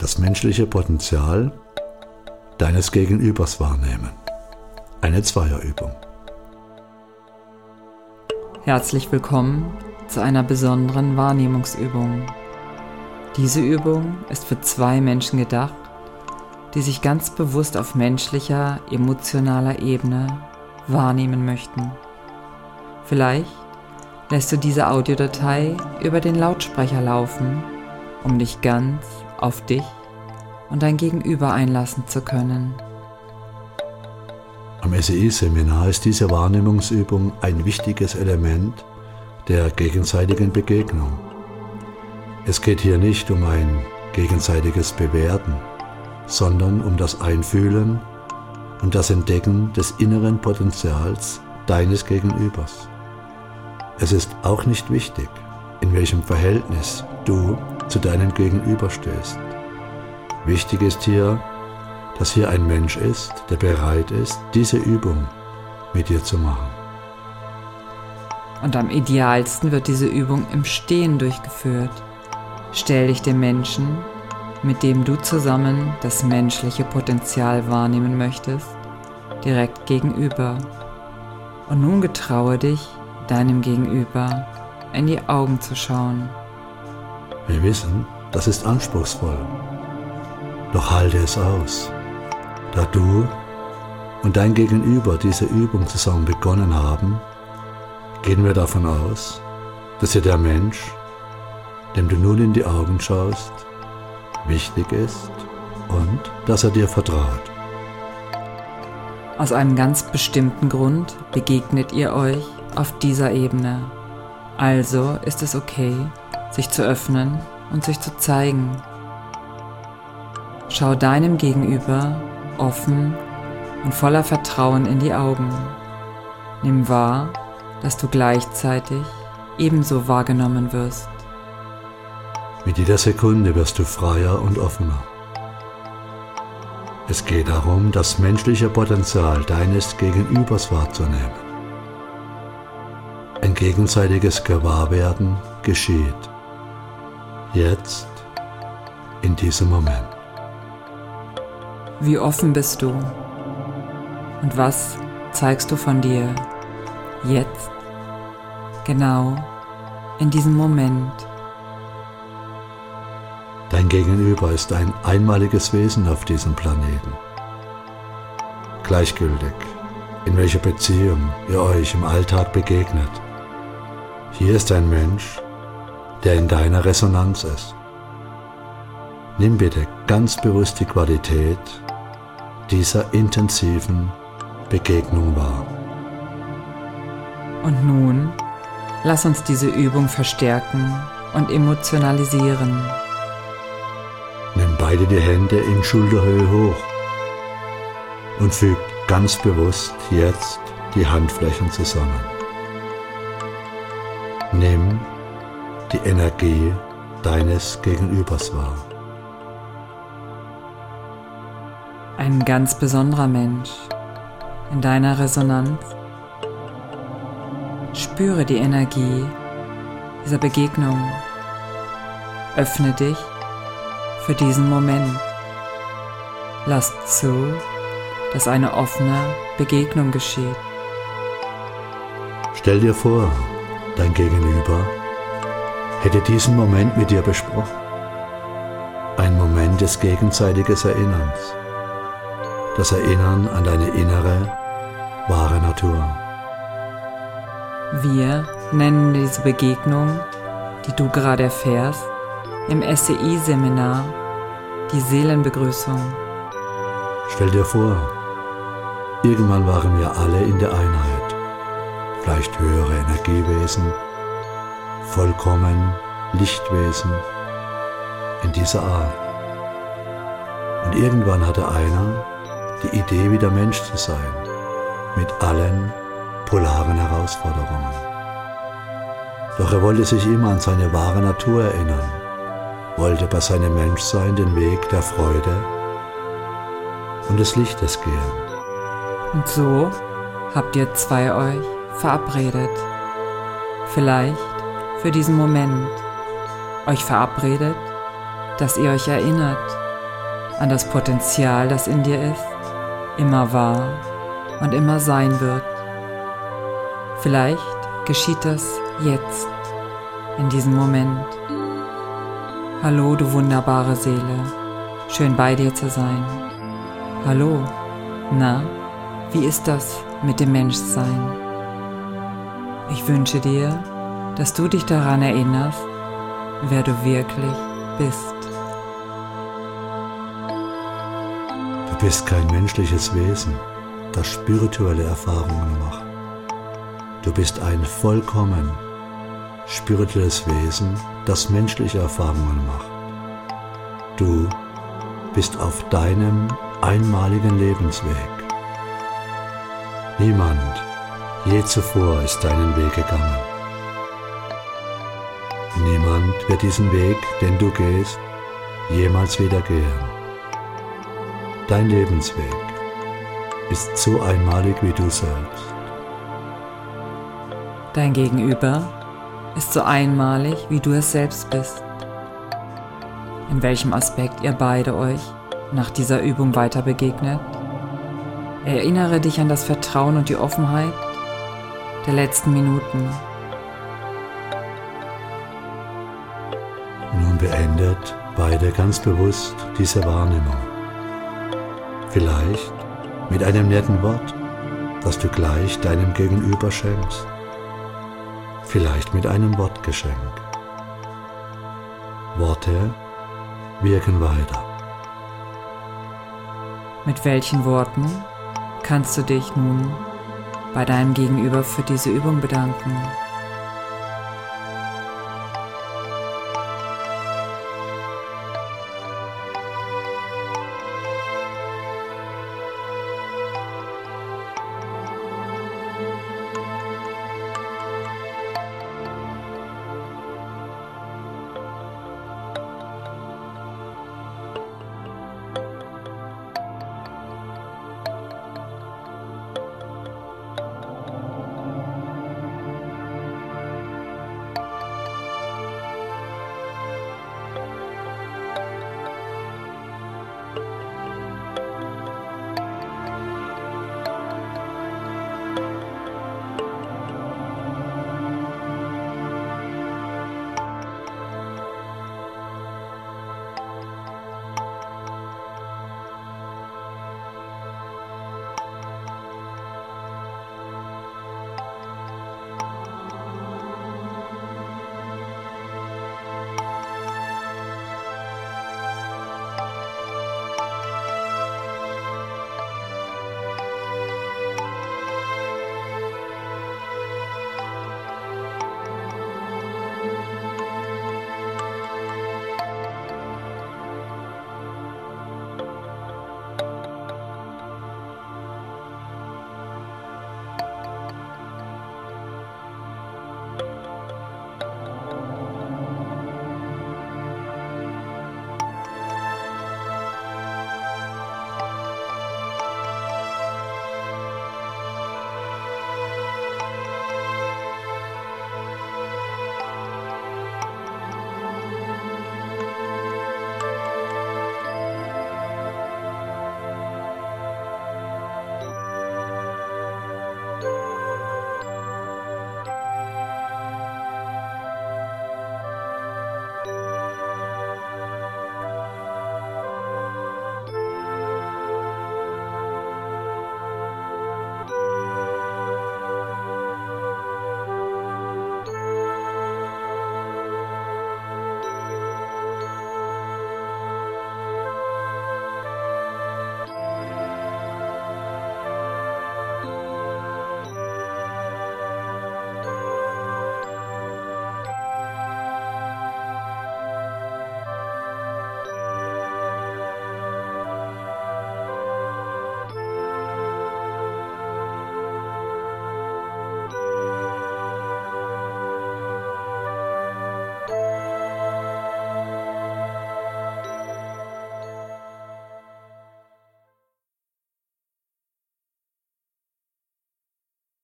das menschliche Potenzial deines Gegenübers wahrnehmen. Eine Zweierübung. Herzlich willkommen zu einer besonderen Wahrnehmungsübung. Diese Übung ist für zwei Menschen gedacht, die sich ganz bewusst auf menschlicher, emotionaler Ebene wahrnehmen möchten. Vielleicht lässt du diese Audiodatei über den Lautsprecher laufen, um dich ganz auf dich und dein Gegenüber einlassen zu können. Am SEI-Seminar ist diese Wahrnehmungsübung ein wichtiges Element der gegenseitigen Begegnung. Es geht hier nicht um ein gegenseitiges Bewerten, sondern um das Einfühlen und das Entdecken des inneren Potenzials deines Gegenübers. Es ist auch nicht wichtig, in welchem Verhältnis du zu deinem Gegenüber stehst. Wichtig ist hier, dass hier ein Mensch ist, der bereit ist, diese Übung mit dir zu machen. Und am idealsten wird diese Übung im Stehen durchgeführt. Stell dich dem Menschen, mit dem du zusammen das menschliche Potenzial wahrnehmen möchtest, direkt gegenüber. Und nun getraue dich, deinem Gegenüber in die Augen zu schauen. Wir wissen, das ist anspruchsvoll. Doch halte es aus. Da du und dein Gegenüber diese Übung zusammen begonnen haben, gehen wir davon aus, dass dir der Mensch, dem du nun in die Augen schaust, wichtig ist und dass er dir vertraut. Aus einem ganz bestimmten Grund begegnet ihr euch auf dieser Ebene. Also ist es okay, sich zu öffnen und sich zu zeigen. Schau deinem Gegenüber offen und voller Vertrauen in die Augen. Nimm wahr, dass du gleichzeitig ebenso wahrgenommen wirst. Mit jeder Sekunde wirst du freier und offener. Es geht darum, das menschliche Potenzial deines Gegenübers wahrzunehmen. Ein gegenseitiges Gewahrwerden geschieht. Jetzt, in diesem Moment. Wie offen bist du? Und was zeigst du von dir jetzt, genau in diesem Moment? Dein Gegenüber ist ein einmaliges Wesen auf diesem Planeten. Gleichgültig, in welcher Beziehung ihr euch im Alltag begegnet. Hier ist ein Mensch, der in deiner Resonanz ist. Nimm bitte ganz bewusst die Qualität dieser intensiven Begegnung wahr. Und nun lass uns diese Übung verstärken und emotionalisieren. Nimm beide die Hände in Schulterhöhe hoch und füg ganz bewusst jetzt die Handflächen zusammen. Nimm die Energie deines Gegenübers wahr. Ein ganz besonderer Mensch in deiner Resonanz. Spüre die Energie dieser Begegnung. Öffne dich für diesen Moment. Lass zu, dass eine offene Begegnung geschieht. Stell dir vor, dein Gegenüber hätte diesen Moment mit dir besprochen. Ein Moment des gegenseitigen Erinnerns. Das Erinnern an deine innere, wahre Natur. Wir nennen diese Begegnung, die du gerade erfährst, im SCI-Seminar die Seelenbegrüßung. Stell dir vor, irgendwann waren wir alle in der Einheit, vielleicht höhere Energiewesen, vollkommen Lichtwesen in dieser Art. Und irgendwann hatte einer die Idee, wieder Mensch zu sein, mit allen polaren Herausforderungen. Doch er wollte sich immer an seine wahre Natur erinnern wollte bei seinem Menschsein den Weg der Freude und des Lichtes gehen. Und so habt ihr zwei euch verabredet. Vielleicht für diesen Moment. Euch verabredet, dass ihr euch erinnert an das Potenzial, das in dir ist, immer war und immer sein wird. Vielleicht geschieht das jetzt, in diesem Moment. Hallo, du wunderbare Seele, schön bei dir zu sein. Hallo, na, wie ist das mit dem Menschsein? Ich wünsche dir, dass du dich daran erinnerst, wer du wirklich bist. Du bist kein menschliches Wesen, das spirituelle Erfahrungen macht. Du bist ein vollkommen spirituelles Wesen, das menschliche Erfahrungen macht. Du bist auf deinem einmaligen Lebensweg. Niemand je zuvor ist deinen Weg gegangen. Niemand wird diesen Weg, den du gehst, jemals wieder gehen. Dein Lebensweg ist so einmalig wie du selbst. Dein Gegenüber ist so einmalig, wie du es selbst bist. In welchem Aspekt ihr beide euch nach dieser Übung weiter begegnet? Erinnere dich an das Vertrauen und die Offenheit der letzten Minuten. Beendet beide ganz bewusst diese Wahrnehmung. Vielleicht mit einem netten Wort, das du gleich deinem Gegenüber schenkst. Vielleicht mit einem Wortgeschenk. Worte wirken weiter. Mit welchen Worten kannst du dich nun bei deinem Gegenüber für diese Übung bedanken?